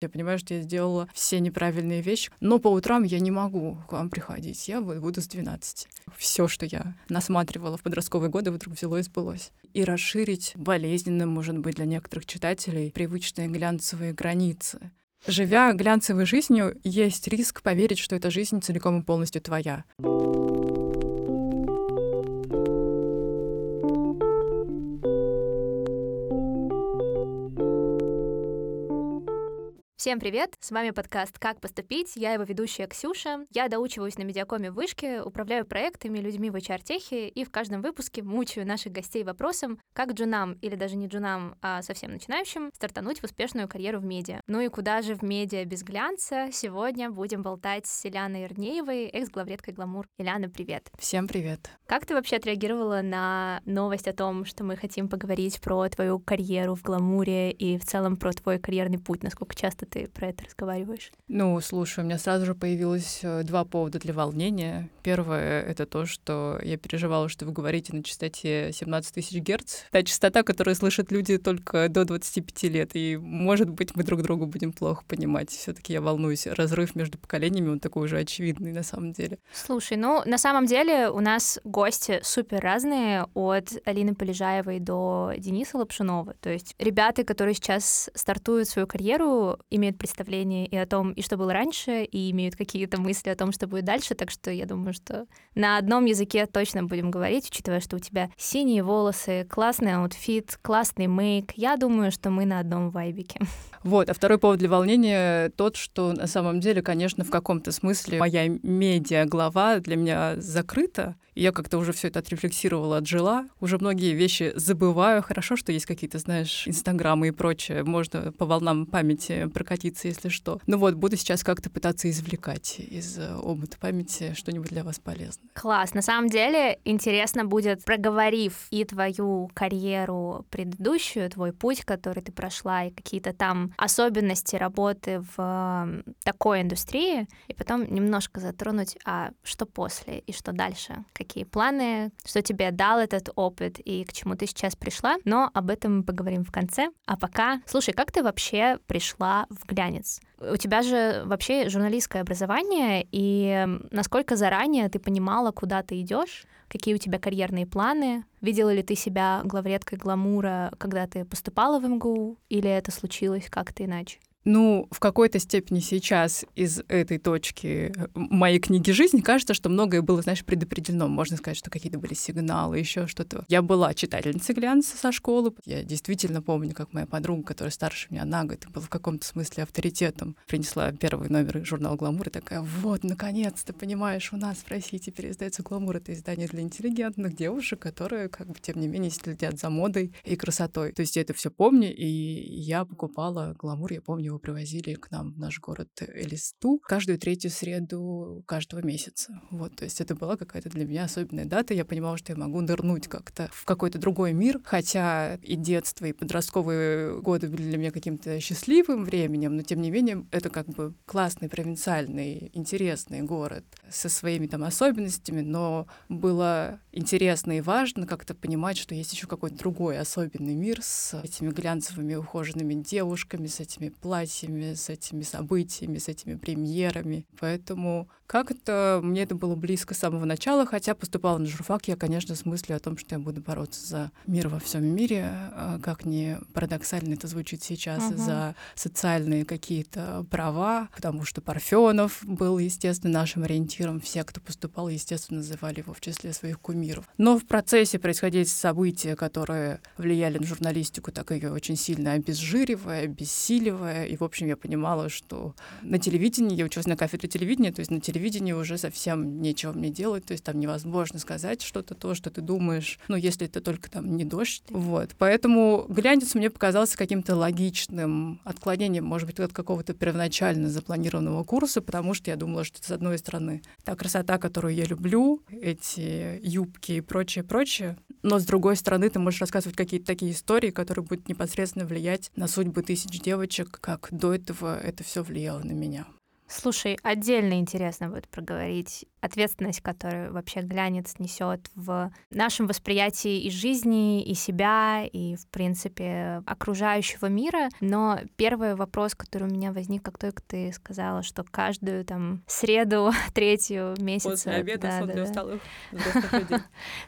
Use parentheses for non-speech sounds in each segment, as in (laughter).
Я понимаю, что я сделала все неправильные вещи, но по утрам я не могу к вам приходить. Я буду с 12. Все, что я насматривала в подростковые годы, вдруг взяло и сбылось. И расширить болезненным, может быть, для некоторых читателей привычные глянцевые границы. Живя глянцевой жизнью, есть риск поверить, что эта жизнь целиком и полностью твоя. Всем привет! С вами подкаст «Как поступить?». Я его ведущая Ксюша. Я доучиваюсь на медиакоме в Вышке, управляю проектами, людьми в HR-техе и в каждом выпуске мучаю наших гостей вопросом, как джунам или даже не джунам, а совсем начинающим стартануть в успешную карьеру в медиа. Ну и куда же в медиа без глянца? Сегодня будем болтать с Ильяной Ирнеевой, экс-главредкой «Гламур». Ильяна, привет! Всем привет! Как ты вообще отреагировала на новость о том, что мы хотим поговорить про твою карьеру в «Гламуре» и в целом про твой карьерный путь? Насколько часто ты про это разговариваешь? Ну, слушай, у меня сразу же появилось э, два повода для волнения. Первое — это то, что я переживала, что вы говорите на частоте 17 тысяч герц. Та частота, которую слышат люди только до 25 лет. И, может быть, мы друг другу будем плохо понимать. все таки я волнуюсь. Разрыв между поколениями, он такой уже очевидный на самом деле. Слушай, ну, на самом деле у нас гости супер разные, от Алины Полежаевой до Дениса Лапшунова. То есть ребята, которые сейчас стартуют свою карьеру, имеют представление и о том, и что было раньше, и имеют какие-то мысли о том, что будет дальше. Так что я думаю, что на одном языке точно будем говорить, учитывая, что у тебя синие волосы, классный outfit, классный make. Я думаю, что мы на одном vibe ике. Вот, а второй повод для волнения тот, что на самом деле, конечно, в каком-то смысле моя медиа-глава для меня закрыта. Я как-то уже все это отрефлексировала, отжила. Уже многие вещи забываю. Хорошо, что есть какие-то, знаешь, инстаграмы и прочее. Можно по волнам памяти прокатиться, если что. Ну вот, буду сейчас как-то пытаться извлекать из э, омута памяти что-нибудь для вас полезное. Класс. На самом деле интересно будет, проговорив и твою карьеру предыдущую, твой путь, который ты прошла, и какие-то там особенности работы в такой индустрии, и потом немножко затронуть, а что после и что дальше, какие планы, что тебе дал этот опыт и к чему ты сейчас пришла, но об этом мы поговорим в конце. А пока, слушай, как ты вообще пришла в глянец? У тебя же вообще журналистское образование, и насколько заранее ты понимала, куда ты идешь? Какие у тебя карьерные планы? Видела ли ты себя главредкой гламура, когда ты поступала в МГУ, или это случилось как-то иначе? Ну, в какой-то степени сейчас из этой точки э, моей книги жизни кажется, что многое было, знаешь, предопределено. Можно сказать, что какие-то были сигналы, еще что-то. Я была читательницей глянца со школы. Я действительно помню, как моя подруга, которая старше меня на год, была в каком-то смысле авторитетом, принесла первый номер журнала «Гламур» и такая, вот, наконец-то, понимаешь, у нас в России теперь издается «Гламур». Это издание для интеллигентных девушек, которые, как бы, тем не менее, следят за модой и красотой. То есть я это все помню, и я покупала «Гламур», я помню привозили к нам в наш город Элисту каждую третью среду каждого месяца. Вот, то есть это была какая-то для меня особенная дата. Я понимала, что я могу нырнуть как-то в какой-то другой мир, хотя и детство, и подростковые годы были для меня каким-то счастливым временем, но тем не менее это как бы классный, провинциальный, интересный город со своими там особенностями, но было интересно и важно как-то понимать, что есть еще какой-то другой особенный мир с этими глянцевыми ухоженными девушками, с этими платьями, событиями, с этими событиями, с этими премьерами. Поэтому как это мне это было близко с самого начала, хотя поступала на журфак я, конечно, с мыслью о том, что я буду бороться за мир во всем мире, а, как не парадоксально это звучит сейчас, uh-huh. за социальные какие-то права, потому что Парфенов был, естественно, нашим ориентиром. Все, кто поступал, естественно, называли его в числе своих кумиров. Но в процессе происходили события, которые влияли на журналистику, так ее очень сильно обезжиривая, обессиливая. И, в общем, я понимала, что на телевидении, я училась на кафедре телевидения, то есть на телевидении телевидении уже совсем нечего мне делать, то есть там невозможно сказать что-то то, что ты думаешь, ну, если это только там не дождь. Вот. Поэтому глянец мне показался каким-то логичным отклонением, может быть, от какого-то первоначально запланированного курса, потому что я думала, что с одной стороны та красота, которую я люблю, эти юбки и прочее, прочее, но с другой стороны ты можешь рассказывать какие-то такие истории, которые будут непосредственно влиять на судьбы тысяч девочек, как до этого это все влияло на меня. Слушай, отдельно интересно будет проговорить ответственность, которую вообще глянец несет в нашем восприятии и жизни, и себя, и, в принципе, окружающего мира. Но первый вопрос, который у меня возник, как только ты сказала, что каждую там среду, (laughs) третью месяца... После обеда да, сон да, для да. усталых (laughs)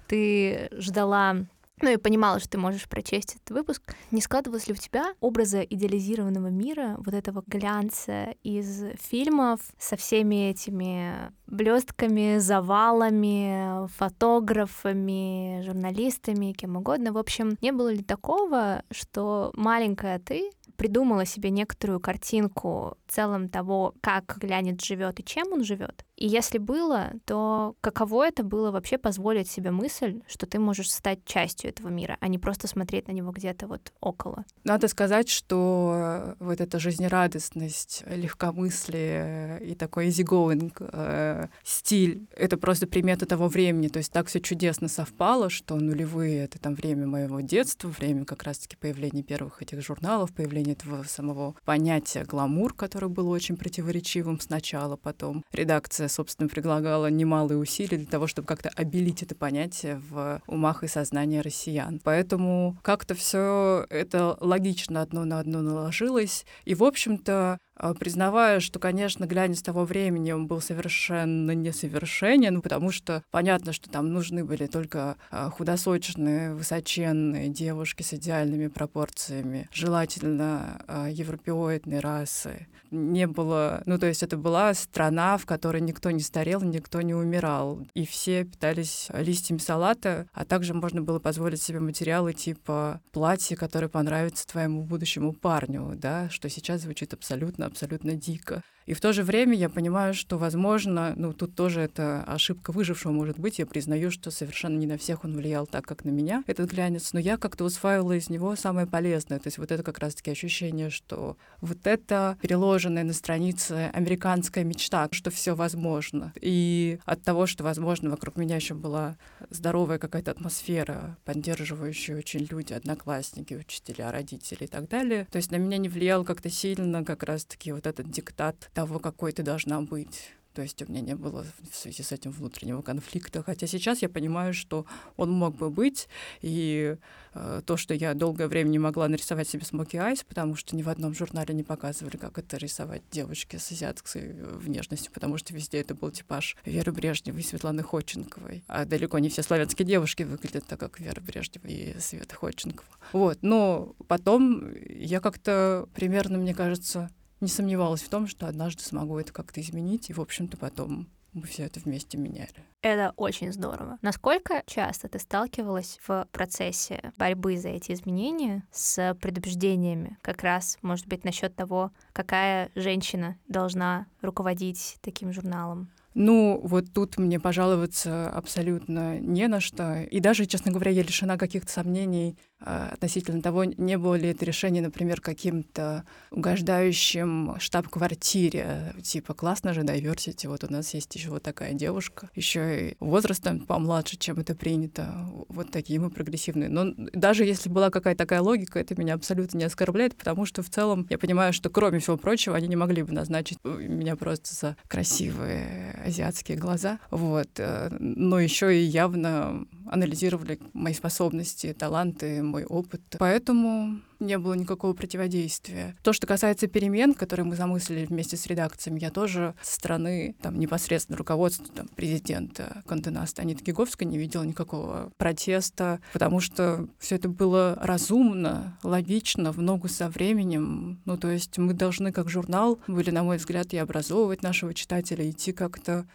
ты ждала ну и понимала, что ты можешь прочесть этот выпуск. Не складывалось ли у тебя образа идеализированного мира, вот этого глянца из фильмов со всеми этими блестками, завалами, фотографами, журналистами, кем угодно. В общем, не было ли такого, что маленькая ты придумала себе некоторую картинку в целом того, как глянец живет и чем он живет. И если было, то каково это было вообще позволить себе мысль, что ты можешь стать частью этого мира, а не просто смотреть на него где-то вот около? Надо сказать, что вот эта жизнерадостность, легкомыслие и такой easygoing э, стиль — это просто примета того времени. То есть так все чудесно совпало, что нулевые — это там время моего детства, время как раз-таки появления первых этих журналов, появления этого самого понятия гламур, которое было очень противоречивым сначала, потом редакция, собственно, предлагала немалые усилия для того, чтобы как-то обелить это понятие в умах и сознании россиян. Поэтому как-то все это логично одно на одно наложилось. И, в общем-то, признавая, что, конечно, глянец того времени он был совершенно несовершенен, потому что понятно, что там нужны были только а, худосочные, высоченные девушки с идеальными пропорциями, желательно а, европеоидной расы. Не было, ну то есть это была страна, в которой никто не старел, никто не умирал, и все питались листьями салата, а также можно было позволить себе материалы типа платья, которое понравится твоему будущему парню, да, что сейчас звучит абсолютно абсолютно дико. И в то же время я понимаю, что, возможно, ну, тут тоже это ошибка выжившего может быть. Я признаю, что совершенно не на всех он влиял так, как на меня, этот глянец. Но я как-то усваивала из него самое полезное. То есть вот это как раз-таки ощущение, что вот это переложенная на странице американская мечта, что все возможно. И от того, что, возможно, вокруг меня еще была здоровая какая-то атмосфера, поддерживающая очень люди, одноклассники, учителя, родители и так далее. То есть на меня не влиял как-то сильно как раз-таки вот этот диктат того, какой ты должна быть. То есть у меня не было в связи с этим внутреннего конфликта. Хотя сейчас я понимаю, что он мог бы быть. И э, то, что я долгое время не могла нарисовать себе смоки айс, потому что ни в одном журнале не показывали, как это рисовать девочки с азиатской внешностью, потому что везде это был типаж Веры Брежневой и Светланы Ходченковой. А далеко не все славянские девушки выглядят так, как Вера Брежнева и Света Ходченкова. Вот. Но потом я как-то примерно, мне кажется, не сомневалась в том, что однажды смогу это как-то изменить, и, в общем-то, потом мы все это вместе меняли. Это очень здорово. Насколько часто ты сталкивалась в процессе борьбы за эти изменения с предубеждениями, как раз, может быть, насчет того, какая женщина должна руководить таким журналом? Ну, вот тут мне пожаловаться абсолютно не на что. И даже, честно говоря, я лишена каких-то сомнений относительно того, не было ли это решение, например, каким-то угождающим штаб-квартире. Типа, классно же, diversity, вот у нас есть еще вот такая девушка, еще и возрастом помладше, чем это принято. Вот такие мы прогрессивные. Но даже если была какая-то такая логика, это меня абсолютно не оскорбляет, потому что в целом я понимаю, что, кроме всего прочего, они не могли бы назначить меня просто за красивые азиатские глаза. Вот. э, Но еще и явно анализировали мои способности, таланты, мой опыт. Поэтому не было никакого противодействия. То, что касается перемен, которые мы замыслили вместе с редакциями, я тоже со стороны там, непосредственно руководства там, президента Кантенаста Аниты Гиговской не видела никакого протеста, потому что все это было разумно, логично, в ногу со временем. Ну, то есть мы должны, как журнал, были, на мой взгляд, и образовывать нашего читателя, идти как-то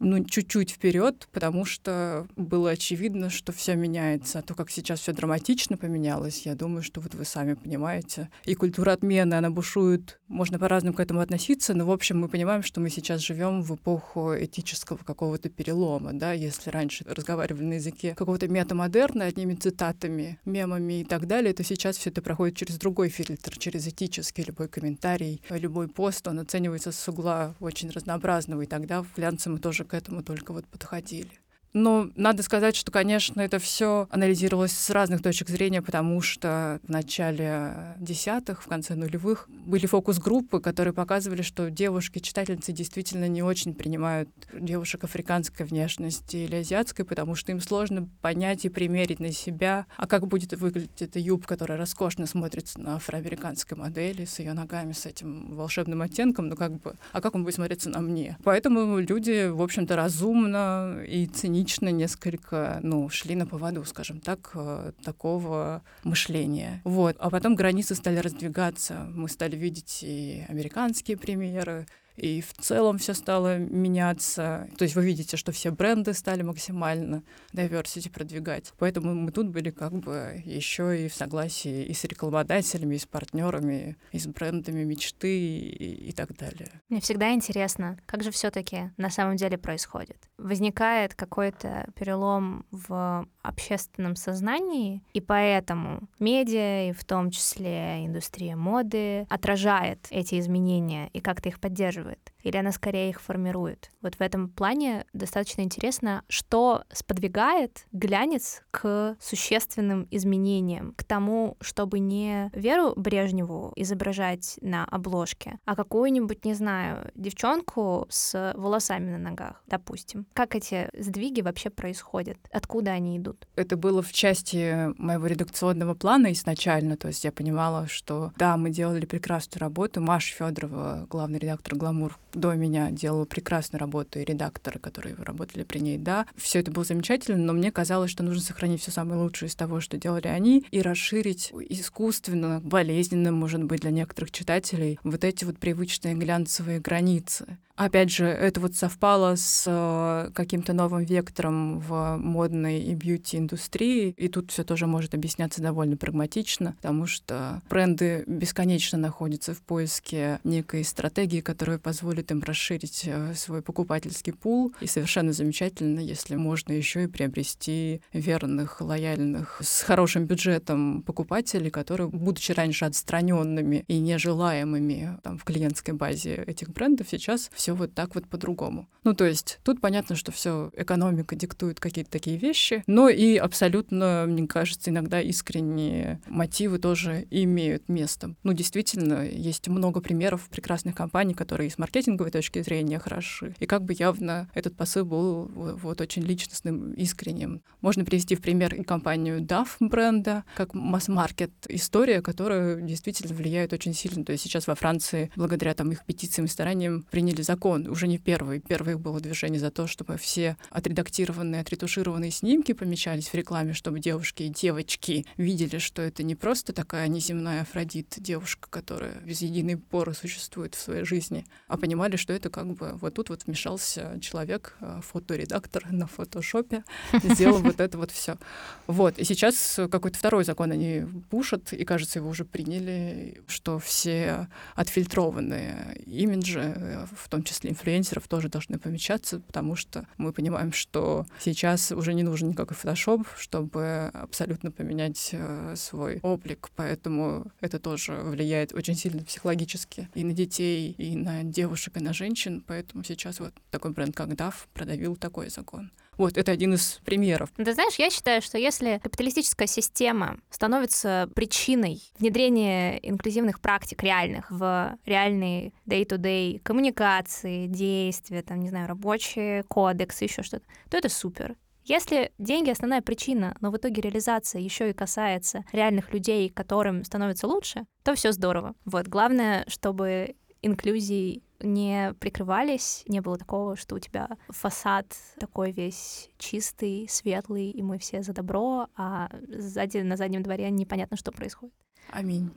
ну, чуть-чуть вперед, потому что было очевидно, что все меняется. А то, как сейчас все драматично поменялось, я думаю, что вот вы сами понимаете. И культура отмены, она бушует. Можно по-разному к этому относиться, но, в общем, мы понимаем, что мы сейчас живем в эпоху этического какого-то перелома, да, если раньше разговаривали на языке какого-то метамодерна одними цитатами, мемами и так далее, то сейчас все это проходит через другой фильтр, через этический любой комментарий, любой пост, он оценивается с угла очень разнообразного, и тогда в глянце мы тоже к этому только вот подходили. Но надо сказать, что, конечно, это все анализировалось с разных точек зрения, потому что в начале десятых, в конце нулевых были фокус-группы, которые показывали, что девушки-читательницы действительно не очень принимают девушек африканской внешности или азиатской, потому что им сложно понять и примерить на себя, а как будет выглядеть эта юбка, которая роскошно смотрится на афроамериканской модели с ее ногами, с этим волшебным оттенком, ну как бы, а как он будет смотреться на мне? Поэтому люди, в общем-то, разумно и цинично несколько, ну, шли на поводу, скажем так, э, такого мышления. Вот. А потом границы стали раздвигаться. Мы стали видеть и американские премьеры, и в целом все стало меняться. То есть вы видите, что все бренды стали максимально diversity продвигать. Поэтому мы тут были как бы еще и в согласии и с рекламодателями, и с партнерами, и с брендами мечты и, и так далее. Мне всегда интересно, как же все-таки на самом деле происходит. Возникает какой-то перелом в общественном сознании, и поэтому медиа, и в том числе индустрия моды, отражает эти изменения и как-то их поддерживает поддерживает, или она скорее их формирует. Вот в этом плане достаточно интересно, что сподвигает глянец к существенным изменениям, к тому, чтобы не Веру Брежневу изображать на обложке, а какую-нибудь, не знаю, девчонку с волосами на ногах, допустим. Как эти сдвиги вообще происходят? Откуда они идут? Это было в части моего редакционного плана изначально, то есть я понимала, что да, мы делали прекрасную работу. Маша Федорова, главный редактор «Гламур», до меня делала прекрасную работу, и редакторы, которые работали при ней, да. Все это было замечательно, но мне казалось, что нужно сохранить все самое лучшее из того, что делали они, и расширить искусственно, болезненно, может быть, для некоторых читателей, вот эти вот привычные глянцевые границы. Опять же, это вот совпало с э, каким-то новым вектором в модной и бьюти-индустрии, и тут все тоже может объясняться довольно прагматично, потому что бренды бесконечно находятся в поиске некой стратегии, которая позволит им расширить э, свой покупательский пул, и совершенно замечательно, если можно еще и приобрести верных, лояльных, с хорошим бюджетом покупателей, которые, будучи раньше отстраненными и нежелаемыми там, в клиентской базе этих брендов, сейчас все все вот так вот по-другому. Ну, то есть тут понятно, что все экономика диктует какие-то такие вещи, но и абсолютно, мне кажется, иногда искренние мотивы тоже имеют место. Ну, действительно, есть много примеров прекрасных компаний, которые с маркетинговой точки зрения хороши. И как бы явно этот посыл был вот очень личностным, искренним. Можно привести в пример и компанию DAF бренда, как масс-маркет история, которая действительно влияет очень сильно. То есть сейчас во Франции, благодаря там их петициям и стараниям, приняли закон закон, уже не первый. Первых было движение за то, чтобы все отредактированные, отретушированные снимки помещались в рекламе, чтобы девушки и девочки видели, что это не просто такая неземная Афродит, девушка, которая без единой поры существует в своей жизни, а понимали, что это как бы вот тут вот вмешался человек, э, фоторедактор на фотошопе, сделал вот это вот все. Вот. И сейчас какой-то второй закон они пушат, и, кажется, его уже приняли, что все отфильтрованные имиджи, э, в том числе числе инфлюенсеров, тоже должны помечаться, потому что мы понимаем, что сейчас уже не нужен никакой фотошоп, чтобы абсолютно поменять э, свой облик, поэтому это тоже влияет очень сильно психологически и на детей, и на девушек, и на женщин, поэтому сейчас вот такой бренд, как DAF, продавил такой закон. Вот, это один из примеров. Ты знаешь, я считаю, что если капиталистическая система становится причиной внедрения инклюзивных практик реальных в реальные day-to-day коммуникации, действия, там, не знаю, рабочие кодексы, еще что-то, то это супер. Если деньги основная причина, но в итоге реализация еще и касается реальных людей, которым становится лучше, то все здорово. Вот главное, чтобы инклюзии не прикрывались, не было такого, что у тебя фасад такой весь чистый, светлый, и мы все за добро, а сзади на заднем дворе непонятно, что происходит. Аминь.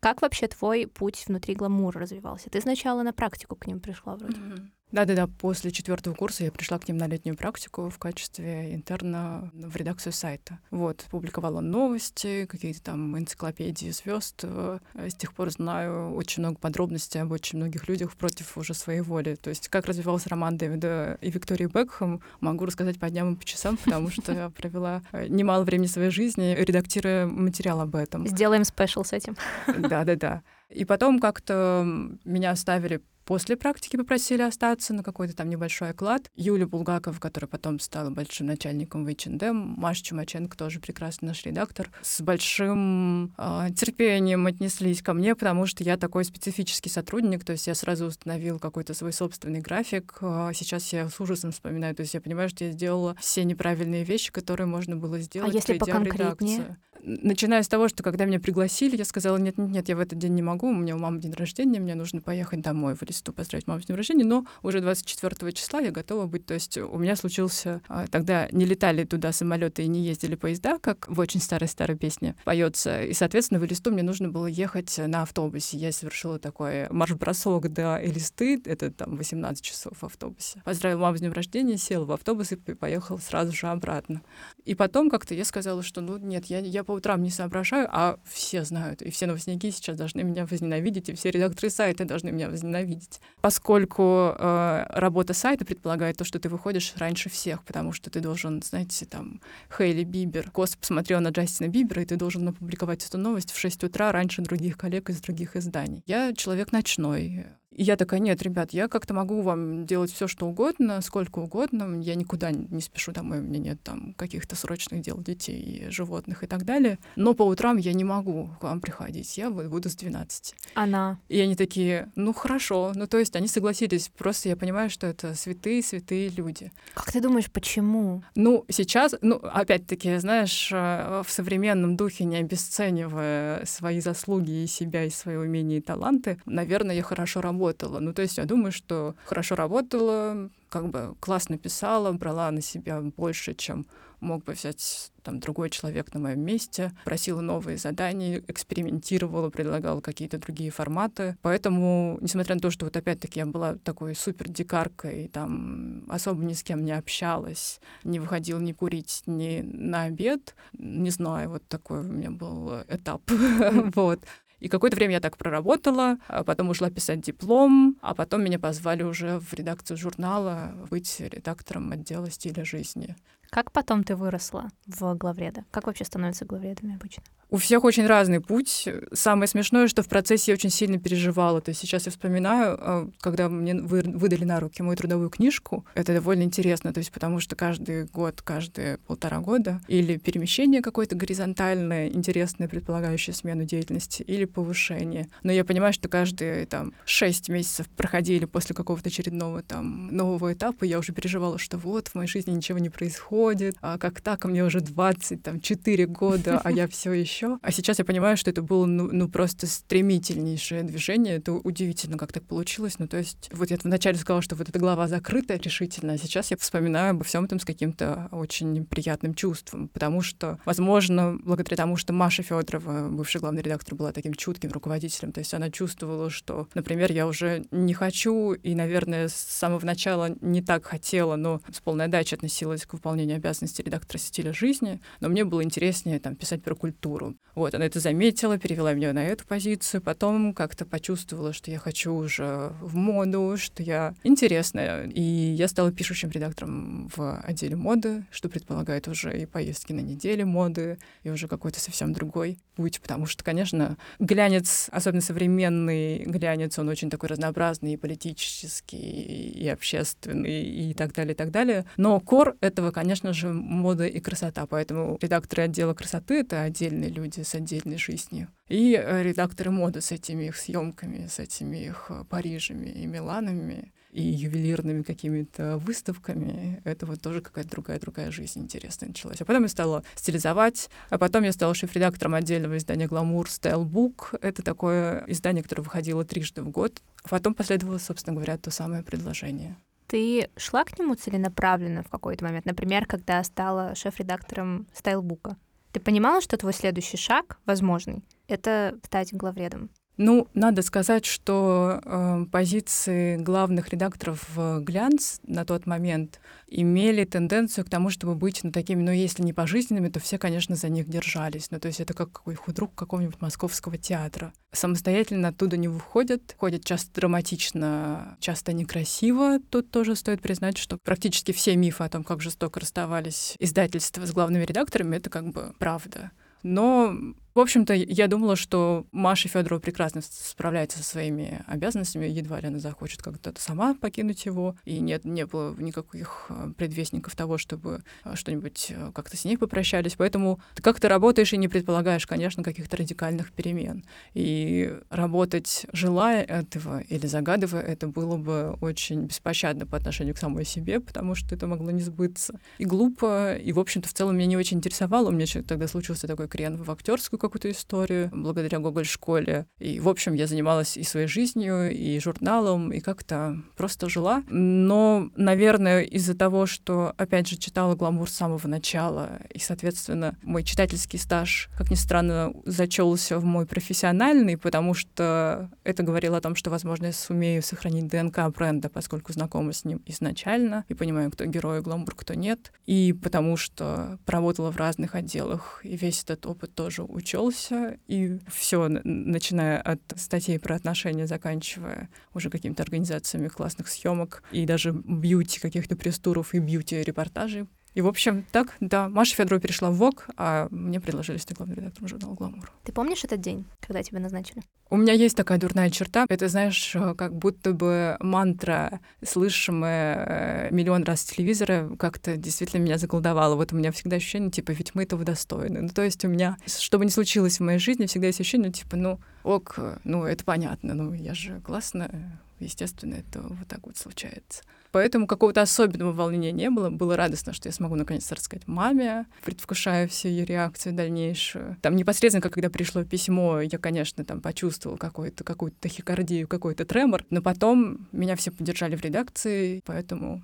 Как вообще твой путь внутри гламура развивался? Ты сначала на практику к ним пришла вроде. Mm-hmm. Да-да-да, после четвертого курса я пришла к ним на летнюю практику в качестве интерна в редакцию сайта. Вот, публиковала новости, какие-то там энциклопедии звезд. Э, с тех пор знаю очень много подробностей об очень многих людях против уже своей воли. То есть как развивался роман Дэвида и Виктории Бекхэм, могу рассказать по дням и по часам, потому что я провела э, немало времени своей жизни, редактируя материал об этом. Сделаем спешл с этим. Да-да-да. И потом как-то меня оставили После практики попросили остаться на какой-то там небольшой оклад. Юля Булгаков, которая потом стала большим начальником в H&M, Маша Чумаченко, тоже прекрасный наш редактор, с большим э, терпением отнеслись ко мне, потому что я такой специфический сотрудник, то есть я сразу установил какой-то свой собственный график. Э, сейчас я с ужасом вспоминаю, то есть я понимаю, что я сделала все неправильные вещи, которые можно было сделать, а если поконкретнее? Начиная с того, что когда меня пригласили, я сказала, нет, нет, нет, я в этот день не могу, у меня у мамы день рождения, мне нужно поехать домой в листу поздравить маму с днем рождения, но уже 24 числа я готова быть. То есть у меня случился... А, тогда не летали туда самолеты и не ездили поезда, как в очень старой-старой песне поется. И, соответственно, в Элисту мне нужно было ехать на автобусе. Я совершила такой марш-бросок до Элисты, это там 18 часов в автобусе. Поздравила маму с днем рождения, села в автобус и поехала сразу же обратно. И потом как-то я сказала, что ну нет, я, я по утрам не соображаю, а все знают, и все новостники сейчас должны меня возненавидеть, и все редакторы сайта должны меня возненавидеть поскольку э, работа сайта предполагает то, что ты выходишь раньше всех, потому что ты должен, знаете, там, Хейли Бибер, Кос посмотрел на Джастина Бибера, и ты должен опубликовать эту новость в 6 утра раньше других коллег из других изданий. Я человек ночной, и я такая, нет, ребят, я как-то могу вам делать все, что угодно, сколько угодно. Я никуда не спешу домой, у меня нет там каких-то срочных дел детей, животных и так далее. Но по утрам я не могу к вам приходить, я буду с 12. Она. И они такие, ну хорошо. Ну то есть они согласились, просто я понимаю, что это святые, святые люди. Как ты думаешь, почему? Ну, сейчас, ну, опять-таки, знаешь, э, в современном духе, не обесценивая свои заслуги и себя, и свои умения и таланты, наверное, я хорошо работаю работала. Ну, то есть я думаю, что хорошо работала, как бы классно писала, брала на себя больше, чем мог бы взять там другой человек на моем месте, просила новые задания, экспериментировала, предлагала какие-то другие форматы. Поэтому, несмотря на то, что вот опять-таки я была такой супер дикаркой, там особо ни с кем не общалась, не выходила ни курить, ни на обед, не знаю, вот такой у меня был этап. (laughs) вот. И какое-то время я так проработала, а потом ушла писать диплом, а потом меня позвали уже в редакцию журнала быть редактором отдела стиля жизни. Как потом ты выросла в главреда? Как вообще становятся главредами обычно? У всех очень разный путь. Самое смешное, что в процессе я очень сильно переживала. То есть сейчас я вспоминаю, а, когда мне выдали на руки мою трудовую книжку, это довольно интересно, то есть потому что каждый год, каждые полтора года или перемещение какое-то горизонтальное, интересное, предполагающее смену деятельности, или повышение. Но я понимаю, что каждые там шесть месяцев проходили после какого-то очередного там нового этапа, я уже переживала, что вот в моей жизни ничего не происходит, а как так, мне уже 20, там, 4 года, а я все еще. А сейчас я понимаю, что это было ну, ну просто стремительнейшее движение. Это удивительно, как так получилось. Ну, то есть, вот я вначале сказала, что вот эта глава закрыта решительно, а сейчас я вспоминаю обо всем этом с каким-то очень приятным чувством, потому что, возможно, благодаря тому, что Маша Федорова, бывший главный редактор, была таким чутким руководителем, то есть она чувствовала, что, например, я уже не хочу и, наверное, с самого начала не так хотела, но с полной отдачей относилась к выполнению обязанностей редактора стиля жизни, но мне было интереснее там писать про культуру, вот, она это заметила, перевела меня на эту позицию, потом как-то почувствовала, что я хочу уже в моду, что я интересная, и я стала пишущим редактором в отделе моды, что предполагает уже и поездки на неделе моды, и уже какой-то совсем другой путь, потому что, конечно, глянец, особенно современный глянец, он очень такой разнообразный и политический, и общественный, и так далее, и так далее. Но кор этого, конечно же, мода и красота, поэтому редакторы отдела красоты — это отдельные люди с отдельной жизнью. И э, редакторы моды с этими их съемками, с этими их э, Парижами и Миланами и ювелирными какими-то выставками. Это вот тоже какая-то другая-другая жизнь интересная началась. А потом я стала стилизовать, а потом я стала шеф-редактором отдельного издания «Гламур» Book. Это такое издание, которое выходило трижды в год. А потом последовало, собственно говоря, то самое предложение. Ты шла к нему целенаправленно в какой-то момент? Например, когда стала шеф-редактором стайлбука? Ты понимала, что твой следующий шаг, возможный, это стать главредом? Ну, надо сказать, что э, позиции главных редакторов в «Глянц» на тот момент имели тенденцию к тому, чтобы быть, ну, такими, ну, если не пожизненными, то все, конечно, за них держались. Ну, то есть это как какой худрук какого-нибудь московского театра. Самостоятельно оттуда не выходят, ходят часто драматично, часто некрасиво. Тут тоже стоит признать, что практически все мифы о том, как жестоко расставались издательства с главными редакторами, это как бы правда. Но в общем-то, я думала, что Маша Федорова прекрасно справляется со своими обязанностями, едва ли она захочет как-то сама покинуть его, и нет, не было никаких э, предвестников того, чтобы э, что-нибудь э, как-то с ней попрощались. Поэтому ты как-то работаешь и не предполагаешь, конечно, каких-то радикальных перемен. И работать, желая этого или загадывая, это было бы очень беспощадно по отношению к самой себе, потому что это могло не сбыться. И глупо, и, в общем-то, в целом меня не очень интересовало. У меня тогда случился такой крен в актерскую какую-то историю благодаря Гоголь-школе. И, в общем, я занималась и своей жизнью, и журналом, и как-то просто жила. Но, наверное, из-за того, что, опять же, читала «Гламур» с самого начала, и, соответственно, мой читательский стаж, как ни странно, зачелся в мой профессиональный, потому что это говорило о том, что, возможно, я сумею сохранить ДНК бренда, поскольку знакома с ним изначально, и понимаю, кто герой «Гламур», кто нет, и потому что поработала в разных отделах, и весь этот опыт тоже учелся, и все, начиная от статей про отношения, заканчивая уже какими-то организациями классных съемок и даже бьюти каких-то пресс-туров и бьюти-репортажей и, в общем, так, да, Маша Федорова перешла в ВОК, а мне предложили стать главным редактором журнала «Гламур». Ты помнишь этот день, когда тебя назначили? У меня есть такая дурная черта. Это, знаешь, как будто бы мантра, слышимая э, миллион раз с телевизора, как-то действительно меня заколдовала. Вот у меня всегда ощущение, типа, ведь мы этого достойны. Ну, то есть у меня, что бы ни случилось в моей жизни, всегда есть ощущение, ну, типа, ну, ок, ну, это понятно, ну, я же классная, естественно, это вот так вот случается. Поэтому какого-то особенного волнения не было. Было радостно, что я смогу наконец рассказать маме, предвкушая всю ее реакцию дальнейшую. Там непосредственно, когда пришло письмо, я, конечно, там почувствовала какую-то какую-то тахикардию, какой-то тремор, но потом меня все поддержали в редакции, поэтому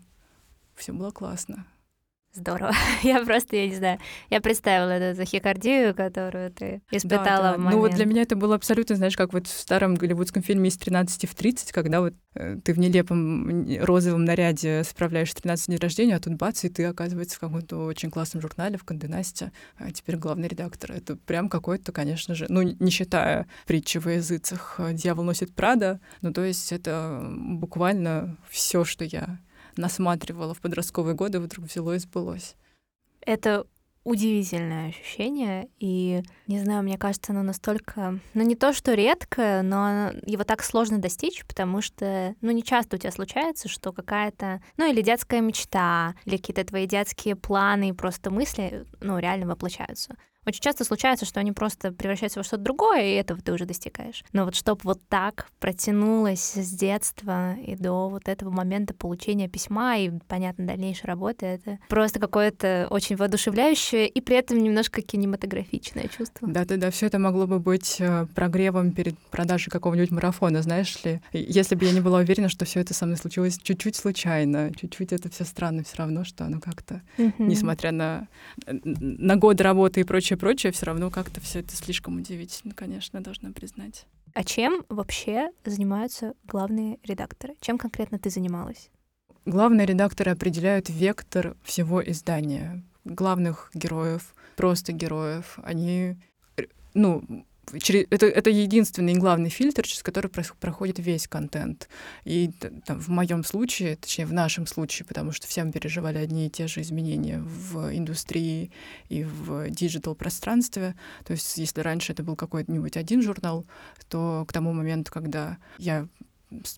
все было классно. Здорово. (laughs) Я просто, я не знаю, я представила эту захикардию, которую ты испытала да, да. в момент. Ну вот для меня это было абсолютно, знаешь, как вот в старом голливудском фильме «Из 13 в 30», когда вот э, ты в нелепом розовом наряде справляешь 13 дней рождения, а тут бац, и ты оказывается в каком-то очень классном журнале в Настя, а теперь главный редактор. Это прям какой-то, конечно же, ну, не считая притчи во языцах «Дьявол носит Прада», ну, то есть это буквально все, что я насматривала в подростковые годы, вдруг взяло и сбылось. Это удивительное ощущение, и, не знаю, мне кажется, оно настолько, ну, не то, что редкое, но его так сложно достичь, потому что, ну, не часто у тебя случается, что какая-то, ну, или детская мечта, или какие-то твои детские планы и просто мысли, ну, реально воплощаются. Очень часто случается, что они просто превращаются во что-то другое, и этого ты уже достигаешь. Но вот чтобы вот так протянулось с детства и до вот этого момента получения письма и, понятно, дальнейшей работы, это просто какое-то очень воодушевляющее и при этом немножко кинематографичное чувство. Да-да-да, все это могло бы быть э, прогревом перед продажей какого-нибудь марафона, знаешь ли. Если бы я не была уверена, что все это со мной случилось чуть-чуть случайно, чуть-чуть это все странно, все равно, что оно как-то, mm-hmm. несмотря на, на годы работы и прочее, прочее, все равно как-то все это слишком удивительно, конечно, должна признать. А чем вообще занимаются главные редакторы? Чем конкретно ты занималась? Главные редакторы определяют вектор всего издания. Главных героев, просто героев. Они ну, это, это единственный и главный фильтр, через который проходит весь контент. И там, в моем случае, точнее, в нашем случае, потому что все мы переживали одни и те же изменения в индустрии и в диджитал-пространстве. То есть, если раньше это был какой-нибудь один журнал, то к тому моменту, когда я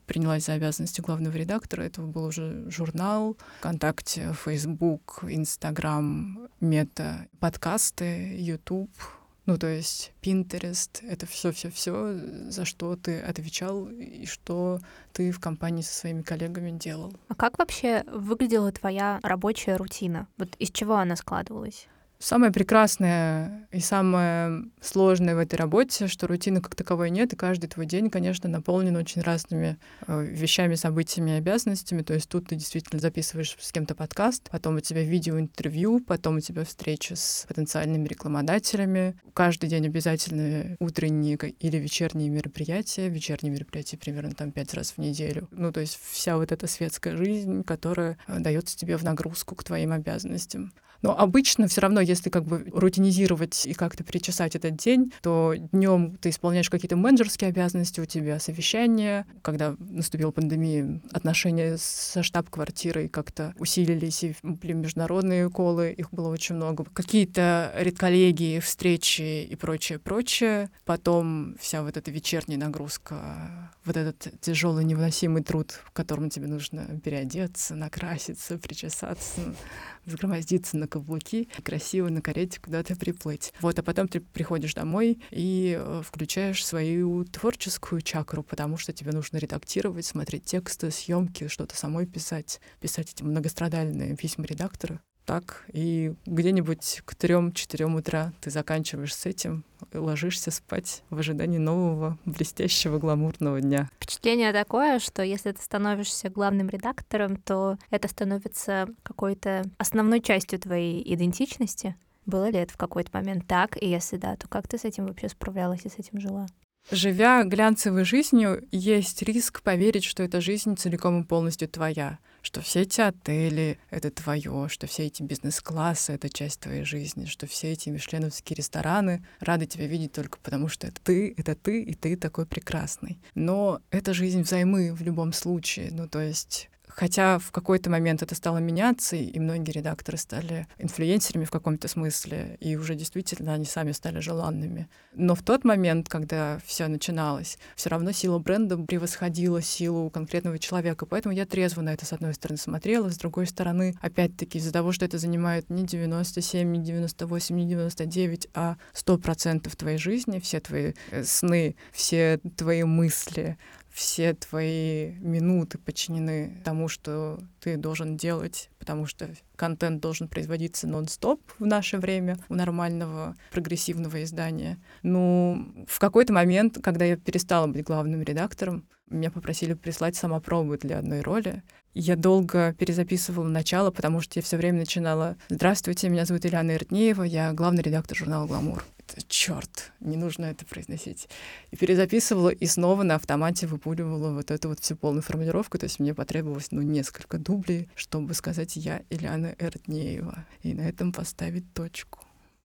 принялась за обязанности главного редактора. Это был уже журнал, ВКонтакте, Facebook, Instagram, Мета, подкасты, YouTube — ну, то есть Pinterest — это все-все-все, за что ты отвечал и что ты в компании со своими коллегами делал. А как вообще выглядела твоя рабочая рутина? Вот из чего она складывалась? Самое прекрасное и самое сложное в этой работе, что рутины как таковой нет, и каждый твой день, конечно, наполнен очень разными э, вещами, событиями, обязанностями. То есть тут ты действительно записываешь с кем-то подкаст, потом у тебя видеоинтервью, потом у тебя встреча с потенциальными рекламодателями. Каждый день обязательно утренние или вечерние мероприятия. Вечерние мероприятия примерно там пять раз в неделю. Ну, то есть вся вот эта светская жизнь, которая э, дается тебе в нагрузку к твоим обязанностям. Но обычно все равно, если как бы рутинизировать и как-то перечесать этот день, то днем ты исполняешь какие-то менеджерские обязанности, у тебя совещания. Когда наступила пандемия, отношения со штаб-квартирой как-то усилились, и были международные колы, их было очень много. Какие-то редколлегии, встречи и прочее, прочее. Потом вся вот эта вечерняя нагрузка, вот этот тяжелый невыносимый труд, в котором тебе нужно переодеться, накраситься, причесаться, взгромоздиться на каблуки, красиво на карете куда-то приплыть. Вот, а потом ты приходишь домой и э, включаешь свою творческую чакру, потому что тебе нужно редактировать, смотреть тексты, съемки, что-то самой писать, писать эти многострадальные письма редактора так, и где-нибудь к трем-четырем утра ты заканчиваешь с этим, и ложишься спать в ожидании нового блестящего гламурного дня. Впечатление такое, что если ты становишься главным редактором, то это становится какой-то основной частью твоей идентичности. Было ли это в какой-то момент так? И если да, то как ты с этим вообще справлялась и с этим жила? Живя глянцевой жизнью, есть риск поверить, что эта жизнь целиком и полностью твоя что все эти отели — это твое, что все эти бизнес-классы — это часть твоей жизни, что все эти мишленовские рестораны рады тебя видеть только потому, что это ты, это ты, и ты такой прекрасный. Но это жизнь взаймы в любом случае. Ну, то есть Хотя в какой-то момент это стало меняться, и многие редакторы стали инфлюенсерами в каком-то смысле, и уже действительно они сами стали желанными. Но в тот момент, когда все начиналось, все равно сила бренда превосходила силу конкретного человека. Поэтому я трезво на это, с одной стороны, смотрела, с другой стороны, опять-таки, из-за того, что это занимает не 97, не 98, не 99, а 100% твоей жизни, все твои э, сны, все твои мысли, все твои минуты подчинены тому, что ты должен делать, потому что контент должен производиться нон-стоп в наше время у нормального прогрессивного издания. Ну, в какой-то момент, когда я перестала быть главным редактором, меня попросили прислать самопробы для одной роли. Я долго перезаписывала начало, потому что я все время начинала «Здравствуйте, меня зовут Ильяна Иртнеева, я главный редактор журнала «Гламур» черт, не нужно это произносить. И перезаписывала, и снова на автомате выпуливала вот эту вот всю полную формулировку. То есть мне потребовалось, ну, несколько дублей, чтобы сказать «я Ильяна Эртнеева», и на этом поставить точку.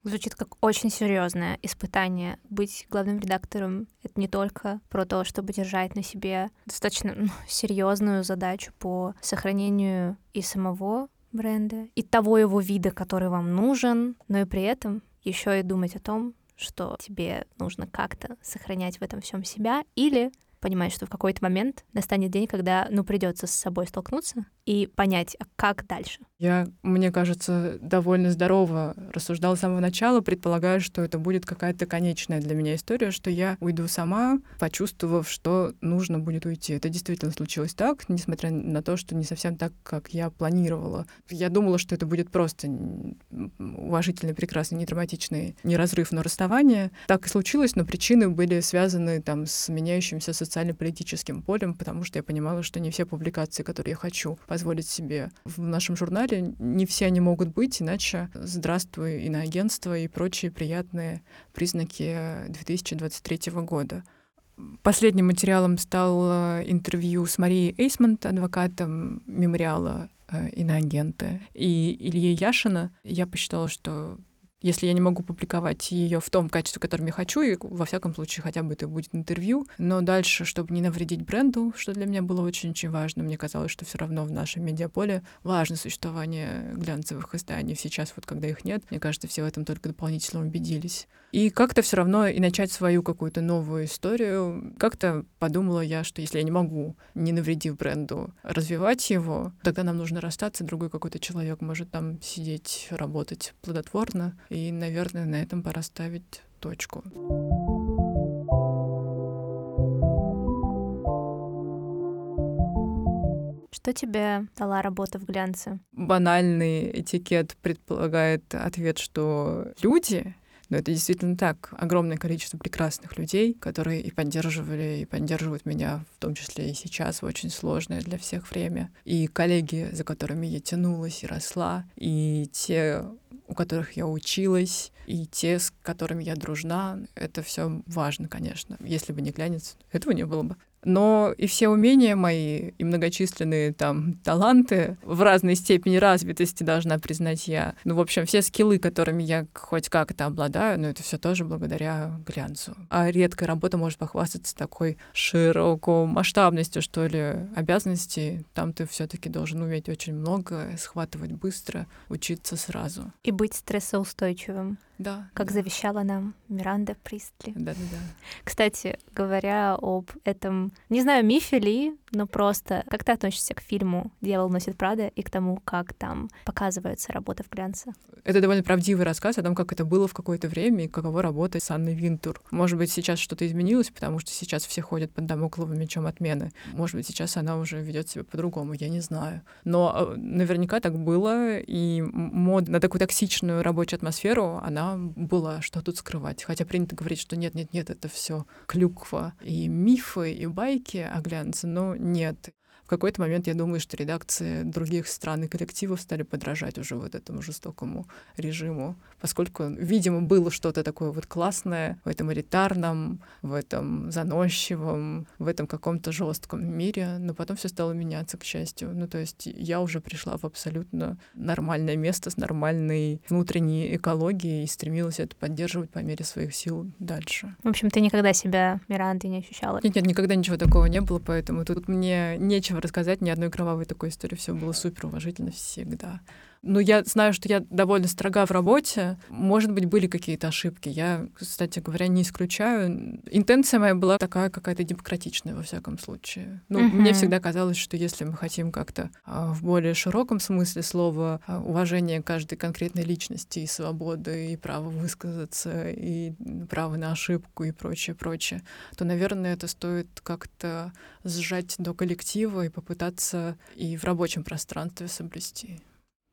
Звучит как очень серьезное испытание. Быть главным редактором — это не только про то, чтобы держать на себе достаточно ну, серьезную задачу по сохранению и самого бренда, и того его вида, который вам нужен, но и при этом еще и думать о том, что тебе нужно как-то сохранять в этом всем себя, или понимать, что в какой-то момент настанет день, когда, ну, придется с собой столкнуться и понять, как дальше. Я, мне кажется, довольно здорово рассуждала с самого начала, предполагая, что это будет какая-то конечная для меня история, что я уйду сама, почувствовав, что нужно будет уйти. Это действительно случилось так, несмотря на то, что не совсем так, как я планировала. Я думала, что это будет просто уважительный, прекрасный, не драматичный, не разрыв, но расставание. Так и случилось, но причины были связаны там с меняющимся социально-политическим полем, потому что я понимала, что не все публикации, которые я хочу позволить себе в нашем журнале, не все они могут быть, иначе здравствуй иноагентство и прочие приятные признаки 2023 года. Последним материалом стал интервью с Марией Эйсмонт, адвокатом мемориала э, иноагенты, и Ильей Яшина. Я посчитала, что если я не могу публиковать ее в том качестве, которым я хочу, и во всяком случае хотя бы это будет интервью, но дальше, чтобы не навредить бренду, что для меня было очень-очень важно, мне казалось, что все равно в нашем медиаполе важно существование глянцевых изданий. Сейчас вот когда их нет, мне кажется, все в этом только дополнительно убедились. И как-то все равно и начать свою какую-то новую историю. Как-то подумала я, что если я не могу, не навредив бренду, развивать его, тогда нам нужно расстаться, другой какой-то человек может там сидеть, работать плодотворно, и, наверное, на этом пора ставить точку. Что тебе дала работа в глянце? Банальный этикет предполагает ответ, что люди но это действительно так. Огромное количество прекрасных людей, которые и поддерживали, и поддерживают меня, в том числе и сейчас, в очень сложное для всех время. И коллеги, за которыми я тянулась и росла, и те, у которых я училась, и те, с которыми я дружна, это все важно, конечно. Если бы не глянец, этого не было бы но и все умения мои, и многочисленные там таланты в разной степени развитости должна признать я. Ну, в общем, все скиллы, которыми я хоть как-то обладаю, но это все тоже благодаря глянцу. А редкая работа может похвастаться такой широкой масштабностью, что ли, обязанностей. Там ты все-таки должен уметь очень много, схватывать быстро, учиться сразу. И быть стрессоустойчивым. Да. Как да. завещала нам Миранда Пристли. Да, да, да. Кстати, говоря об этом, не знаю, мифе ли, но просто как ты относишься к фильму «Дьявол носит Прада» и к тому, как там показывается работа в глянце? Это довольно правдивый рассказ о том, как это было в какое-то время и каково работать с Анной Винтур. Может быть, сейчас что-то изменилось, потому что сейчас все ходят под домокловым мечом отмены. Может быть, сейчас она уже ведет себя по-другому, я не знаю. Но э, наверняка так было, и мод на такую токсичную рабочую атмосферу, она была, что тут скрывать. Хотя принято говорить, что нет-нет-нет, это все клюква и мифы, и байки о глянце, но нет. В какой-то момент я думаю, что редакции других стран и коллективов стали подражать уже вот этому жестокому режиму, поскольку, видимо, было что-то такое вот классное в этом элитарном, в этом заносчивом, в этом каком-то жестком мире, но потом все стало меняться, к счастью. Ну, то есть я уже пришла в абсолютно нормальное место с нормальной внутренней экологией и стремилась это поддерживать по мере своих сил дальше. В общем, ты никогда себя Мирандой не ощущала? Нет, нет, никогда ничего такого не было, поэтому тут мне нечего рассказать, ни одной кровавой такой истории. Все было супер уважительно всегда. Ну, я знаю, что я довольно строга в работе. Может быть, были какие-то ошибки. Я, кстати говоря, не исключаю. Интенция моя была такая какая-то демократичная, во всяком случае. Ну, uh-huh. мне всегда казалось, что если мы хотим как-то а, в более широком смысле слова а, уважение каждой конкретной личности и свободы, и право высказаться, и право на ошибку, и прочее, прочее, то, наверное, это стоит как-то сжать до коллектива и попытаться и в рабочем пространстве соблюсти.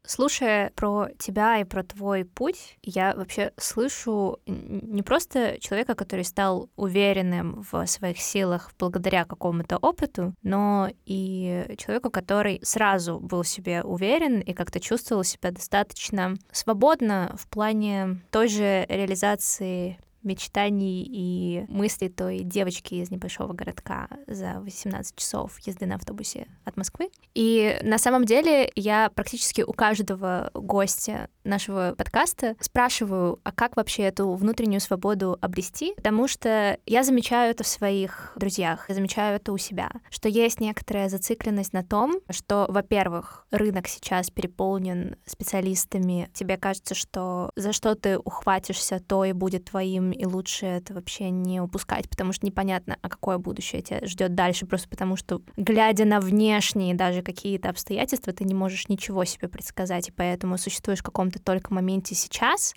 Слушая про тебя и про твой путь, я вообще слышу не просто человека, который стал уверенным в своих силах благодаря какому-то опыту, но и человека, который сразу был себе уверен и как-то чувствовал себя достаточно свободно в плане той же реализации мечтаний и мыслей той девочки из небольшого городка за 18 часов езды на автобусе от Москвы. И на самом деле я практически у каждого гостя нашего подкаста спрашиваю, а как вообще эту внутреннюю свободу обрести, потому что я замечаю это в своих друзьях, я замечаю это у себя, что есть некоторая зацикленность на том, что, во-первых, рынок сейчас переполнен специалистами, тебе кажется, что за что ты ухватишься, то и будет твоим и лучше это вообще не упускать, потому что непонятно, а какое будущее тебя ждет дальше, просто потому что, глядя на внешние даже какие-то обстоятельства, ты не можешь ничего себе предсказать, и поэтому существуешь в каком-то только моменте сейчас,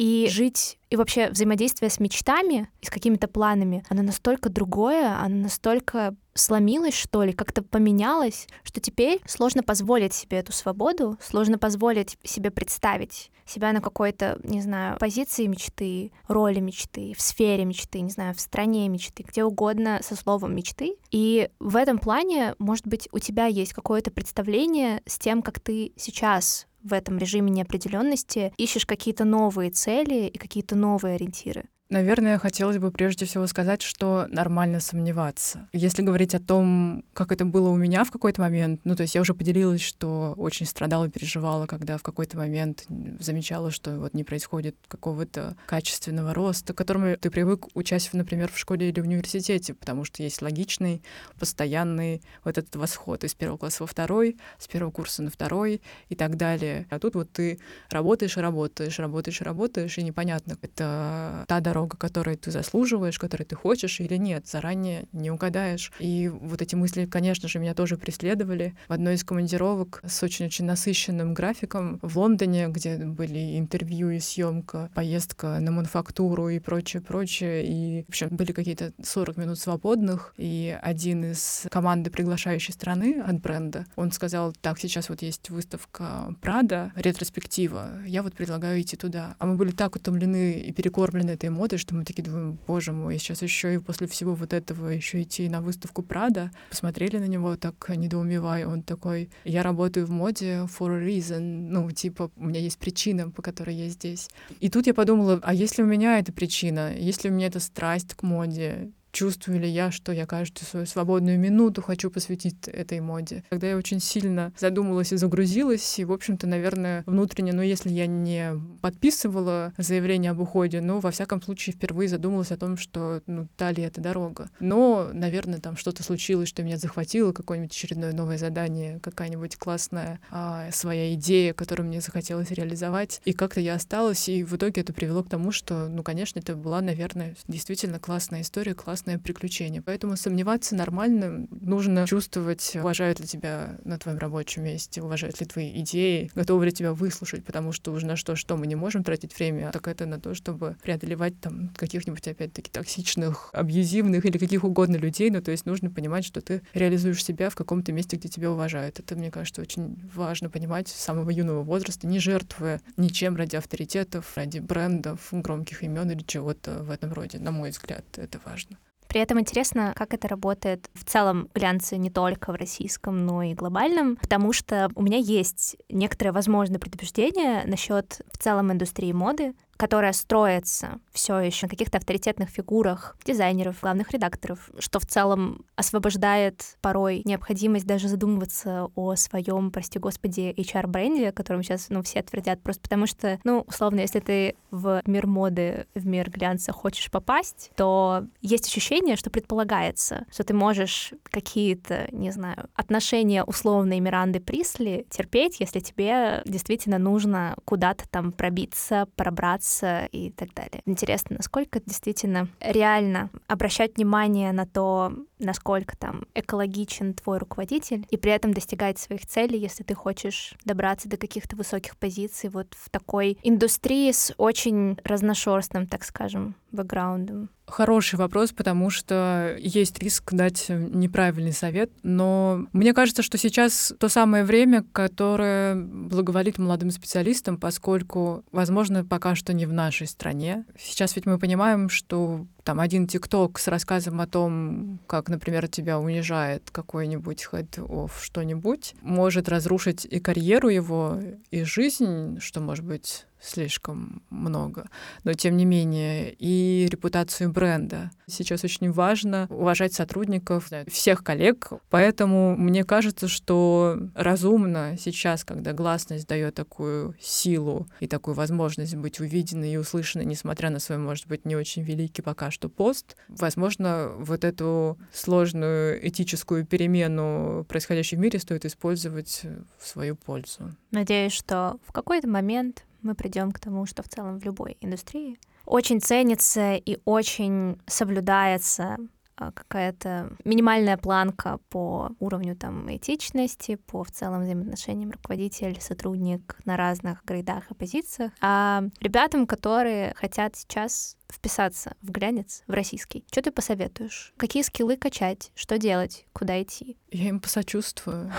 и жить, и вообще взаимодействие с мечтами и с какими-то планами, оно настолько другое, оно настолько сломилось, что ли, как-то поменялось, что теперь сложно позволить себе эту свободу, сложно позволить себе представить себя на какой-то, не знаю, позиции мечты, роли мечты, в сфере мечты, не знаю, в стране мечты, где угодно со словом мечты. И в этом плане, может быть, у тебя есть какое-то представление с тем, как ты сейчас в этом режиме неопределенности ищешь какие-то новые цели и какие-то новые ориентиры. Наверное, хотелось бы прежде всего сказать, что нормально сомневаться. Если говорить о том, как это было у меня в какой-то момент, ну, то есть я уже поделилась, что очень страдала и переживала, когда в какой-то момент замечала, что вот не происходит какого-то качественного роста, к которому ты привык, учась, например, в школе или в университете, потому что есть логичный, постоянный вот этот восход из первого класса во второй, с первого курса на второй и так далее. А тут вот ты работаешь и работаешь, работаешь и работаешь, и непонятно, это та дорога, дорога, которой ты заслуживаешь, которой ты хочешь или нет. Заранее не угадаешь. И вот эти мысли, конечно же, меня тоже преследовали. В одной из командировок с очень-очень насыщенным графиком в Лондоне, где были интервью и съемка, поездка на мануфактуру и прочее, прочее. И, в общем, были какие-то 40 минут свободных. И один из команды приглашающей страны от бренда, он сказал, так, сейчас вот есть выставка Прада, ретроспектива, я вот предлагаю идти туда. А мы были так утомлены и перекормлены этой модой, что мы такие думаем, боже мой, сейчас еще и после всего вот этого еще идти на выставку Прада. Посмотрели на него так недоумевая, он такой, я работаю в моде for a reason, ну, типа, у меня есть причина, по которой я здесь. И тут я подумала, а если у меня эта причина, если у меня эта страсть к моде, чувствую ли я, что я каждую свою свободную минуту хочу посвятить этой моде. Когда я очень сильно задумалась и загрузилась, и, в общем-то, наверное, внутренне, ну, если я не подписывала заявление об уходе, ну, во всяком случае, впервые задумалась о том, что, ну, та ли это дорога. Но, наверное, там что-то случилось, что меня захватило, какое-нибудь очередное новое задание, какая-нибудь классная а, своя идея, которую мне захотелось реализовать. И как-то я осталась, и в итоге это привело к тому, что, ну, конечно, это была, наверное, действительно классная история, классная классное приключение. Поэтому сомневаться нормально. Нужно чувствовать, уважают ли тебя на твоем рабочем месте, уважают ли твои идеи, готовы ли тебя выслушать, потому что уже на что-что мы не можем тратить время, так это на то, чтобы преодолевать там каких-нибудь, опять-таки, токсичных, абьюзивных или каких угодно людей. Ну, то есть нужно понимать, что ты реализуешь себя в каком-то месте, где тебя уважают. Это, мне кажется, очень важно понимать с самого юного возраста, не жертвуя ничем ради авторитетов, ради брендов, громких имен или чего-то в этом роде. На мой взгляд, это важно. При этом интересно, как это работает в целом глянце не только в российском, но и глобальном, потому что у меня есть некоторые возможные предубеждения насчет в целом индустрии моды, которая строится все еще на каких-то авторитетных фигурах дизайнеров, главных редакторов, что в целом освобождает порой необходимость даже задумываться о своем, прости господи, HR-бренде, которым сейчас ну, все твердят, просто потому что, ну, условно, если ты в мир моды, в мир глянца хочешь попасть, то есть ощущение, что предполагается, что ты можешь какие-то, не знаю, отношения условной Миранды Присли терпеть, если тебе действительно нужно куда-то там пробиться, пробраться и так далее. Интересно, насколько действительно реально обращать внимание на то, насколько там экологичен твой руководитель, и при этом достигать своих целей, если ты хочешь добраться до каких-то высоких позиций вот в такой индустрии с очень разношерстным, так скажем, бэкграундом. Хороший вопрос, потому что есть риск дать неправильный совет, но мне кажется, что сейчас то самое время, которое благоволит молодым специалистам, поскольку, возможно, пока что не в нашей стране. Сейчас ведь мы понимаем, что там один ТикТок с рассказом о том, как, например, тебя унижает какой-нибудь head-off что-нибудь, может разрушить и карьеру его, и жизнь, что может быть слишком много, но тем не менее и репутацию бренда. Сейчас очень важно уважать сотрудников, всех коллег, поэтому мне кажется, что разумно сейчас, когда гласность дает такую силу и такую возможность быть увиденной и услышанной, несмотря на свой, может быть, не очень великий пока что пост, возможно, вот эту сложную этическую перемену, происходящую в мире, стоит использовать в свою пользу. Надеюсь, что в какой-то момент мы придем к тому, что в целом в любой индустрии очень ценится и очень соблюдается а, какая-то минимальная планка по уровню там этичности, по в целом взаимоотношениям руководитель, сотрудник на разных грейдах и позициях. А ребятам, которые хотят сейчас вписаться в глянец, в российский, что ты посоветуешь? Какие скиллы качать? Что делать? Куда идти? Я им посочувствую.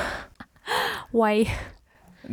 Why?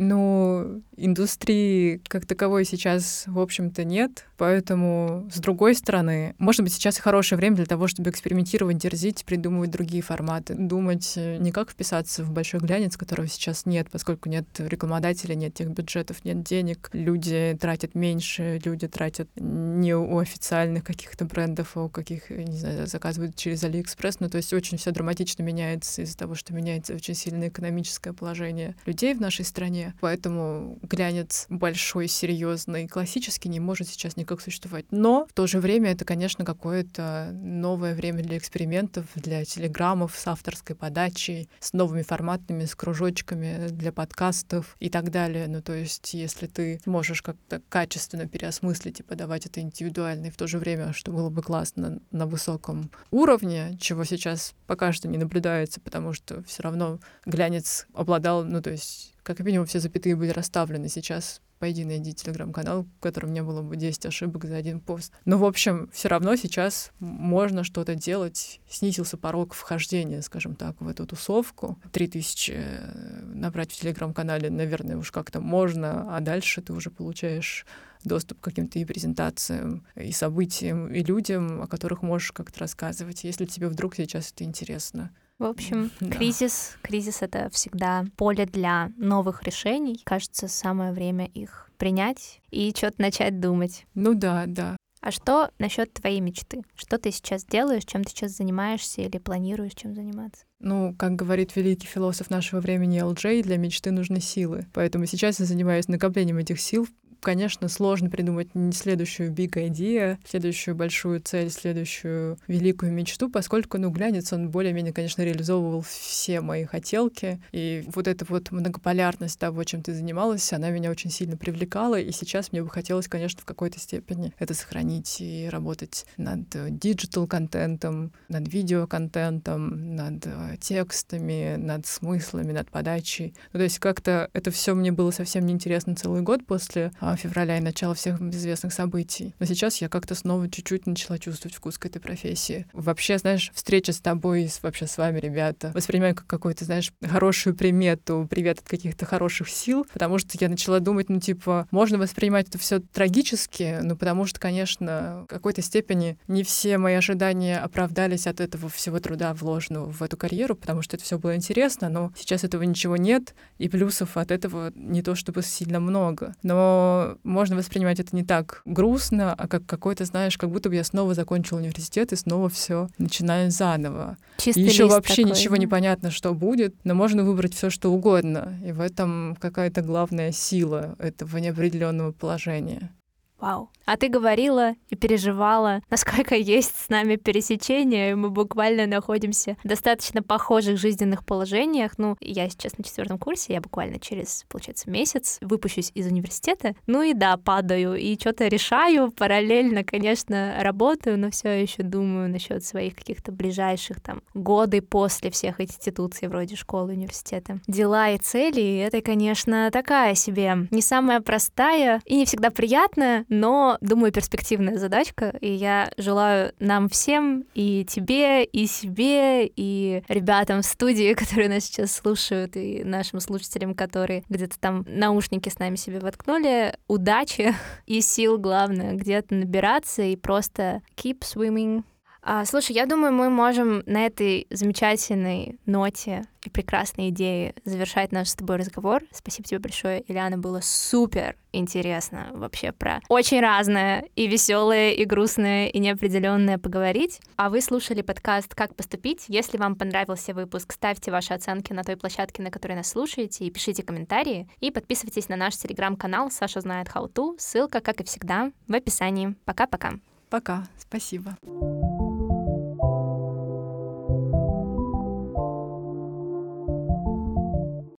Ну, индустрии как таковой сейчас, в общем-то, нет. Поэтому, с другой стороны, может быть, сейчас хорошее время для того, чтобы экспериментировать, дерзить, придумывать другие форматы. Думать э, не как вписаться в большой глянец, которого сейчас нет, поскольку нет рекламодателя, нет тех бюджетов, нет денег. Люди тратят меньше, люди тратят не у официальных каких-то брендов, а у каких, не знаю, заказывают через Алиэкспресс. Ну, то есть очень все драматично меняется из-за того, что меняется очень сильное экономическое положение людей в нашей стране. Поэтому глянец большой, серьезный, классический не может сейчас никак существовать. Но в то же время это, конечно, какое-то новое время для экспериментов, для телеграммов с авторской подачей, с новыми форматами, с кружочками для подкастов и так далее. Ну, то есть, если ты можешь как-то качественно переосмыслить и подавать это индивидуально, и в то же время, что было бы классно на высоком уровне, чего сейчас пока что не наблюдается, потому что все равно глянец обладал, ну, то есть, как минимум, все запятые были расставлены. Сейчас пойди найди телеграм-канал, в котором не было бы 10 ошибок за один пост. Но, в общем, все равно сейчас можно что-то делать. Снизился порог вхождения, скажем так, в эту тусовку. 3000 э, набрать в телеграм-канале, наверное, уж как-то можно, а дальше ты уже получаешь доступ к каким-то и презентациям, и событиям, и людям, о которых можешь как-то рассказывать, если тебе вдруг сейчас это интересно. В общем, (laughs) да. кризис, кризис это всегда поле для новых решений. Кажется, самое время их принять и что-то начать думать. Ну да, да. А что насчет твоей мечты? Что ты сейчас делаешь, чем ты сейчас занимаешься или планируешь чем заниматься? Ну, как говорит великий философ нашего времени ЛД, для мечты нужны силы. Поэтому сейчас я занимаюсь накоплением этих сил конечно, сложно придумать следующую big idea, следующую большую цель, следующую великую мечту, поскольку, ну, глянец, он более-менее, конечно, реализовывал все мои хотелки. И вот эта вот многополярность того, чем ты занималась, она меня очень сильно привлекала. И сейчас мне бы хотелось, конечно, в какой-то степени это сохранить и работать над digital-контентом, над видеоконтентом, над э, текстами, над смыслами, над подачей. Ну, то есть как-то это все мне было совсем неинтересно целый год после а, февраля и начала всех известных событий. Но сейчас я как-то снова чуть-чуть начала чувствовать вкус к этой профессии. Вообще, знаешь, встреча с тобой, с, вообще с вами, ребята, воспринимаю как какую-то, знаешь, хорошую примету, привет от каких-то хороших сил, потому что я начала думать, ну, типа, можно воспринимать это все трагически, ну, потому что, конечно, в какой-то степени не все мои ожидания оправдались от этого всего труда, вложенного в эту карьеру, потому что это все было интересно, но сейчас этого ничего нет, и плюсов от этого не то чтобы сильно много. Но можно воспринимать это не так грустно, а как какой-то, знаешь, как будто бы я снова закончил университет и снова все начинаю заново. Чистый и еще вообще такой, ничего да? не понятно, что будет, но можно выбрать все, что угодно. И в этом какая-то главная сила этого неопределенного положения. Вау. А ты говорила и переживала, (laughs) насколько есть с нами пересечения, и мы буквально находимся в достаточно похожих жизненных положениях. Ну, я сейчас на четвертом курсе, я буквально через, получается, месяц выпущусь из университета. Ну и да, падаю и что-то решаю, параллельно, конечно, работаю, но все еще думаю насчет своих каких-то ближайших там годы после всех институций вроде школы, университета. Дела и цели — это, конечно, такая себе не самая простая и не всегда приятная, но, думаю, перспективная задачка, и я желаю нам всем, и тебе, и себе, и ребятам в студии, (laughs) которые нас сейчас слушают, и нашим слушателям, которые где-то там наушники с нами себе воткнули, удачи (laughs) и сил, главное, где-то набираться и просто keep swimming а, слушай, я думаю, мы можем на этой замечательной ноте и прекрасной идее завершать наш с тобой разговор. Спасибо тебе большое, Ильяна, было супер интересно вообще про очень разное и веселое, и грустное, и неопределенное поговорить. А вы слушали подкаст «Как поступить?». Если вам понравился выпуск, ставьте ваши оценки на той площадке, на которой нас слушаете, и пишите комментарии. И подписывайтесь на наш телеграм-канал «Саша знает how to». Ссылка, как и всегда, в описании. Пока-пока. Пока. Спасибо.